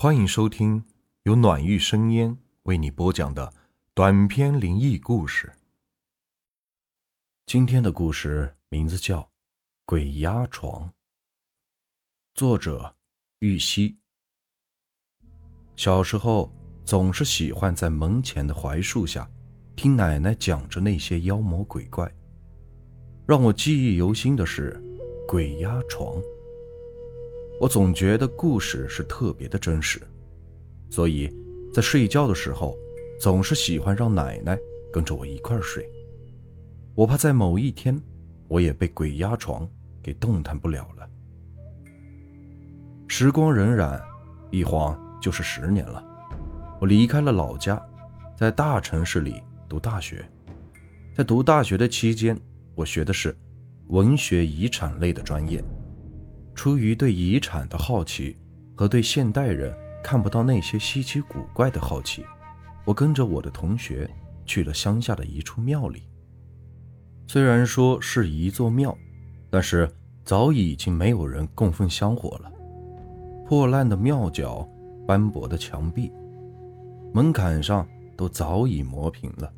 欢迎收听由暖玉生烟为你播讲的短篇灵异故事。今天的故事名字叫《鬼压床》，作者玉溪。小时候总是喜欢在门前的槐树下听奶奶讲着那些妖魔鬼怪，让我记忆犹新的是鬼压床。我总觉得故事是特别的真实，所以在睡觉的时候，总是喜欢让奶奶跟着我一块睡。我怕在某一天，我也被鬼压床给动弹不了了。时光荏苒，一晃就是十年了。我离开了老家，在大城市里读大学。在读大学的期间，我学的是文学遗产类的专业。出于对遗产的好奇和对现代人看不到那些稀奇古怪的好奇，我跟着我的同学去了乡下的一处庙里。虽然说是一座庙，但是早已经没有人供奉香火了。破烂的庙角，斑驳的墙壁，门槛上都早已磨平了。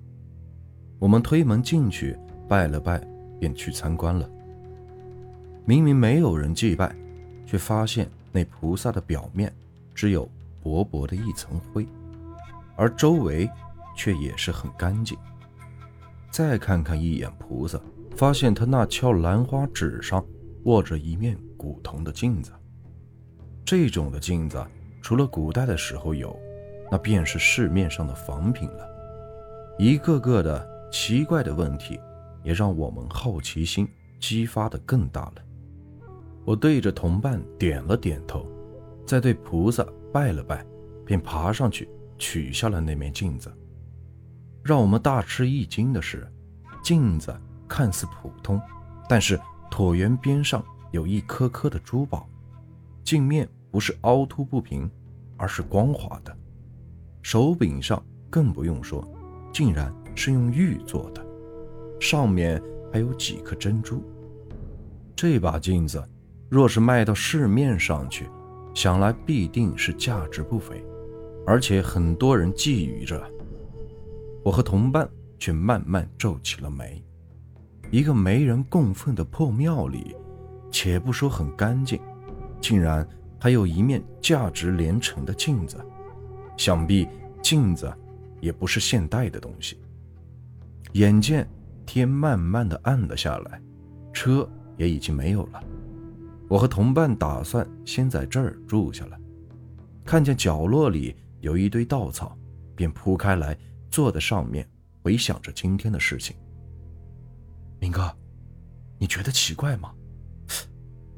我们推门进去，拜了拜，便去参观了。明明没有人祭拜，却发现那菩萨的表面只有薄薄的一层灰，而周围却也是很干净。再看看一眼菩萨，发现他那翘兰花指上握着一面古铜的镜子。这种的镜子，除了古代的时候有，那便是市面上的仿品了。一个个的奇怪的问题，也让我们好奇心激发的更大了。我对着同伴点了点头，再对菩萨拜了拜，便爬上去取下了那面镜子。让我们大吃一惊的是，镜子看似普通，但是椭圆边上有一颗颗的珠宝，镜面不是凹凸不平，而是光滑的。手柄上更不用说，竟然是用玉做的，上面还有几颗珍珠。这把镜子。若是卖到市面上去，想来必定是价值不菲，而且很多人觊觎着。我和同伴却慢慢皱起了眉。一个没人供奉的破庙里，且不说很干净，竟然还有一面价值连城的镜子。想必镜子也不是现代的东西。眼见天慢慢的暗了下来，车也已经没有了。我和同伴打算先在这儿住下来，看见角落里有一堆稻草，便铺开来坐在上面，回想着今天的事情。明哥，你觉得奇怪吗？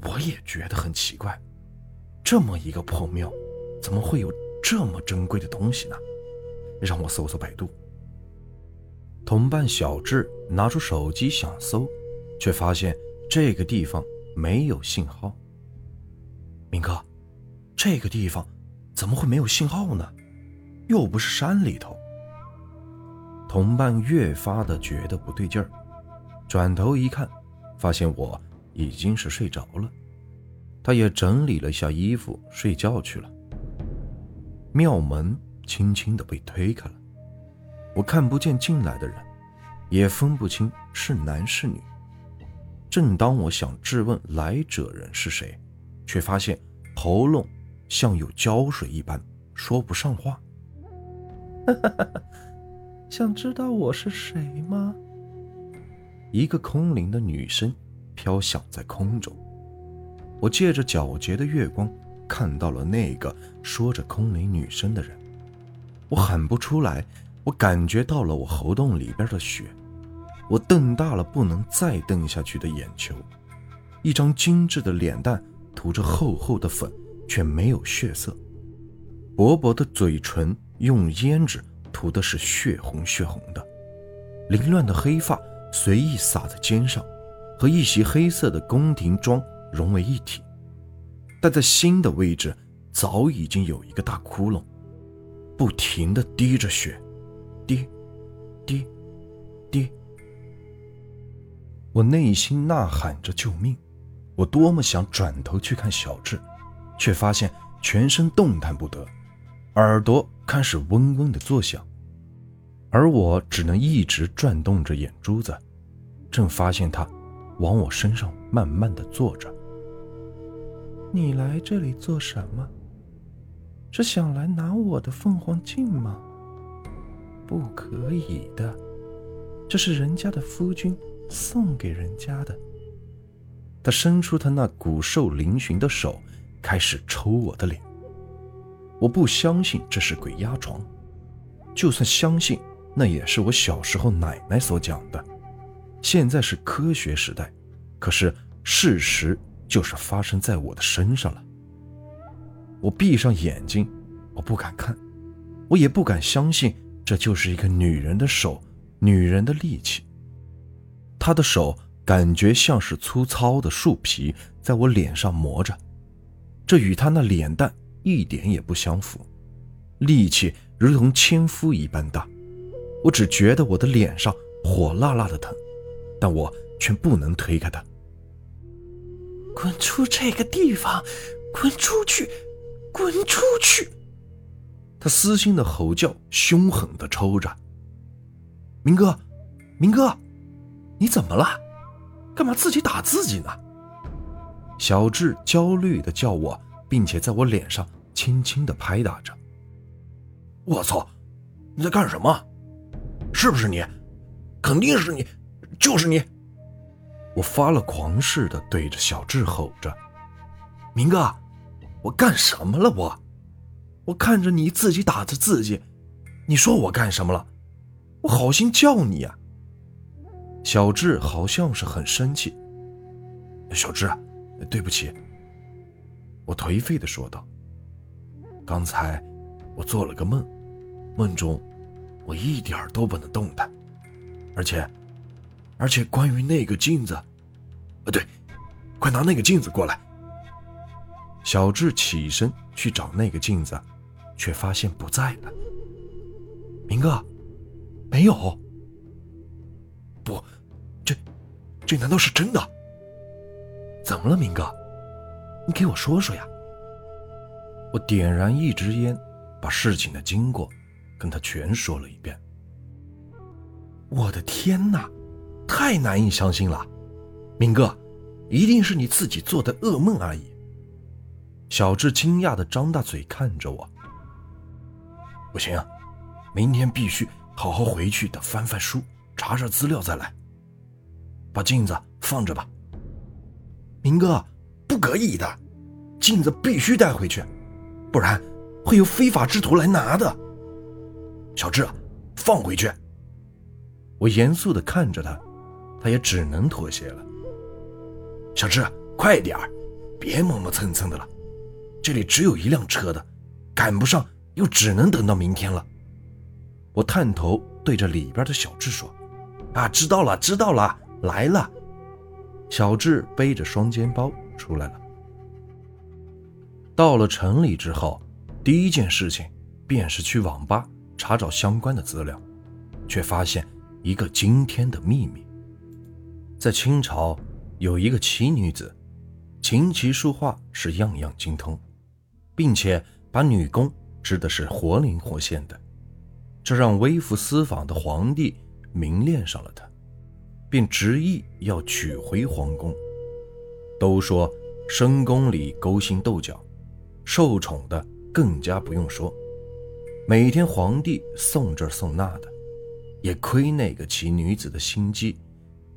我也觉得很奇怪，这么一个破庙，怎么会有这么珍贵的东西呢？让我搜搜百度。同伴小智拿出手机想搜，却发现这个地方。没有信号，明哥，这个地方怎么会没有信号呢？又不是山里头。同伴越发的觉得不对劲儿，转头一看，发现我已经是睡着了。他也整理了下衣服，睡觉去了。庙门轻轻的被推开了，我看不见进来的人，也分不清是男是女。正当我想质问来者人是谁，却发现喉咙像有胶水一般，说不上话。想知道我是谁吗？一个空灵的女声飘响在空中。我借着皎洁的月光，看到了那个说着空灵女声的人。我喊不出来，我感觉到了我喉咙里边的血。我瞪大了不能再瞪下去的眼球，一张精致的脸蛋涂着厚厚的粉，却没有血色；薄薄的嘴唇用胭脂涂的是血红血红的，凌乱的黑发随意洒在肩上，和一袭黑色的宫廷装融为一体。但在心的位置，早已经有一个大窟窿，不停的滴着血，滴，滴，滴。我内心呐喊着救命，我多么想转头去看小智，却发现全身动弹不得，耳朵开始嗡嗡的作响，而我只能一直转动着眼珠子，正发现他往我身上慢慢的坐着。你来这里做什么？是想来拿我的凤凰镜吗？不可以的，这是人家的夫君送给人家的。他伸出他那骨瘦嶙峋的手，开始抽我的脸。我不相信这是鬼压床，就算相信，那也是我小时候奶奶所讲的。现在是科学时代，可是事实。就是发生在我的身上了。我闭上眼睛，我不敢看，我也不敢相信，这就是一个女人的手，女人的力气。她的手感觉像是粗糙的树皮在我脸上磨着，这与他那脸蛋一点也不相符，力气如同千夫一般大。我只觉得我的脸上火辣辣的疼，但我却不能推开他。滚出这个地方！滚出去！滚出去！他撕心的吼叫，凶狠的抽着。明哥，明哥，你怎么了？干嘛自己打自己呢？小智焦虑的叫我，并且在我脸上轻轻的拍打着。我操！你在干什么？是不是你？肯定是你，就是你！我发了狂似的对着小智吼着：“明哥，我干什么了？我，我看着你自己打着自己，你说我干什么了？我好心叫你呀。”小智好像是很生气。小智，对不起。我颓废的说道：“刚才我做了个梦，梦中我一点都不能动弹，而且……”而且关于那个镜子，啊，对，快拿那个镜子过来。小智起身去找那个镜子，却发现不在了。明哥，没有。不，这，这难道是真的？怎么了，明哥？你给我说说呀。我点燃一支烟，把事情的经过跟他全说了一遍。我的天哪！太难以相信了，明哥，一定是你自己做的噩梦而已。小智惊讶的张大嘴看着我。不行，明天必须好好回去的翻翻书，查查资料再来。把镜子放着吧。明哥，不可以的，镜子必须带回去，不然会有非法之徒来拿的。小智，放回去。我严肃的看着他。他也只能妥协了。小智，快点儿，别磨磨蹭蹭的了。这里只有一辆车的，赶不上又只能等到明天了。我探头对着里边的小智说：“啊，知道了，知道了，来了。”小智背着双肩包出来了。到了城里之后，第一件事情便是去网吧查找相关的资料，却发现一个惊天的秘密。在清朝，有一个奇女子，琴棋书画是样样精通，并且把女工织的是活灵活现的，这让微服私访的皇帝迷恋上了她，便执意要娶回皇宫。都说深宫里勾心斗角，受宠的更加不用说，每天皇帝送这送那的，也亏那个奇女子的心机。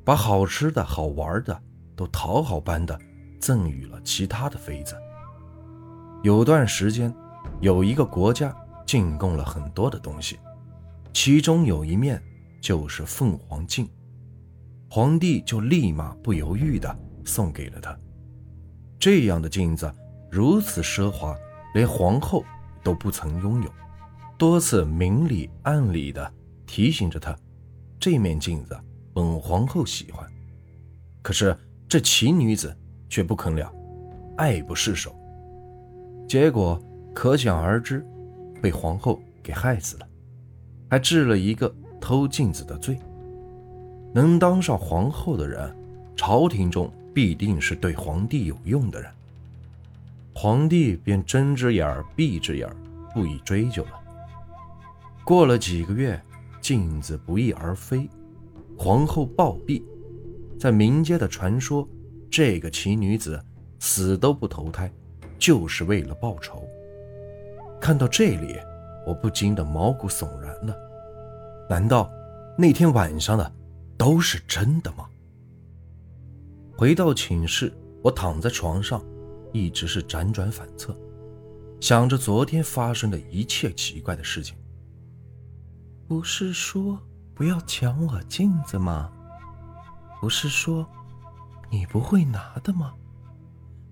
把好吃的好玩的都讨好般的赠予了其他的妃子。有段时间，有一个国家进贡了很多的东西，其中有一面就是凤凰镜，皇帝就立马不犹豫的送给了他。这样的镜子如此奢华，连皇后都不曾拥有，多次明里暗里的提醒着他，这面镜子。本皇后喜欢，可是这奇女子却不肯了，爱不释手。结果可想而知，被皇后给害死了，还治了一个偷镜子的罪。能当上皇后的人，朝廷中必定是对皇帝有用的人。皇帝便睁只眼闭只眼，不予追究了。过了几个月，镜子不翼而飞，皇后暴毙。在民间的传说，这个奇女子死都不投胎，就是为了报仇。看到这里，我不禁的毛骨悚然了。难道那天晚上的都是真的吗？回到寝室，我躺在床上，一直是辗转反侧，想着昨天发生的一切奇怪的事情。不是说不要抢我镜子吗？不是说你不会拿的吗？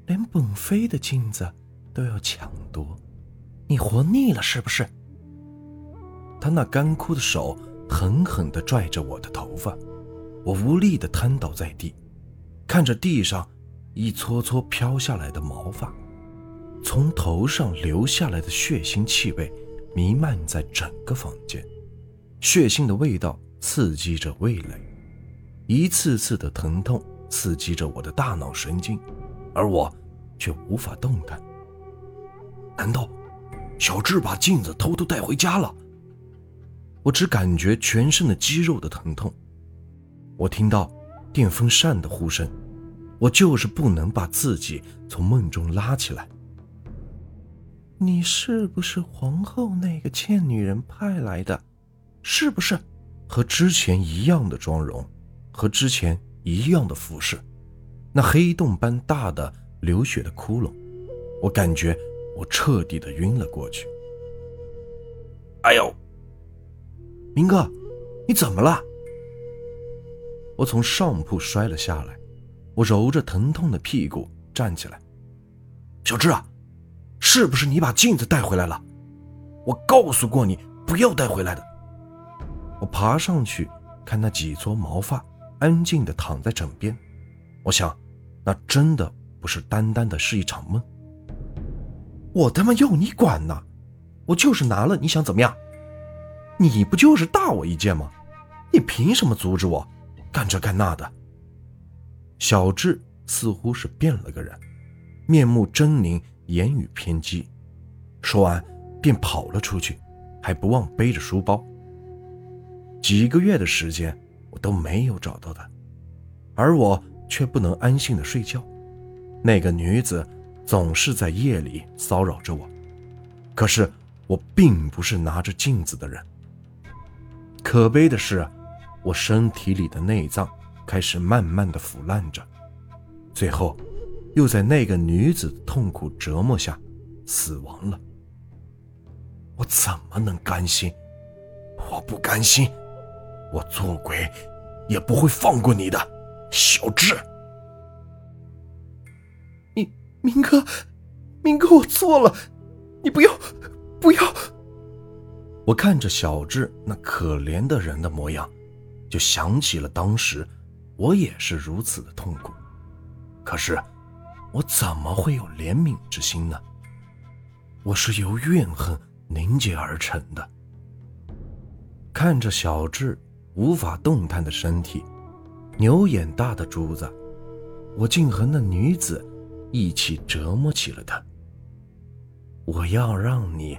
连本妃的镜子都要抢夺，你活腻了是不是？他那干枯的手狠狠地拽着我的头发，我无力地瘫倒在地，看着地上一撮撮飘下来的毛发，从头上流下来的血腥气味弥漫在整个房间，血腥的味道刺激着味蕾，一次次的疼痛刺激着我的大脑神经，而我却无法动弹。难道小智把镜子偷偷带回家了？我只感觉全身的肌肉的疼痛，我听到电风扇的呼声，我就是不能把自己从梦中拉起来。你是不是皇后那个贱女人派来的？是不是？和之前一样的妆容，和之前一样的服饰，那黑洞般大的流血的窟窿，我感觉我彻底的晕了过去。哎呦！明哥，你怎么了？我从上铺摔了下来，我揉着疼痛的屁股站起来。小智啊，是不是你把镜子带回来了？我告诉过你不要带回来的。我爬上去看那几撮毛发安静的躺在枕边，我想，那真的不是单单的是一场梦。我他妈要你管呢？我就是拿了，你想怎么样？你不就是大我一届吗？你凭什么阻止我干这干那的？小智似乎是变了个人，面目狰狞，言语偏激，说完便跑了出去，还不忘背着书包。几个月的时间，我都没有找到他，而我却不能安心的睡觉。那个女子总是在夜里骚扰着我，可是我并不是拿着镜子的人。可悲的是，我身体里的内脏开始慢慢的腐烂着，最后，又在那个女子的痛苦折磨下死亡了。我怎么能甘心？我不甘心！我做鬼也不会放过你的，小智！明明哥，明哥，我错了，你不要，不要！我看着小智那可怜的人的模样，就想起了当时我也是如此的痛苦。可是我怎么会有怜悯之心呢？我是由怨恨凝结而成的。看着小智无法动弹的身体，牛眼大的珠子，我竟和那女子一起折磨起了他。我要让你。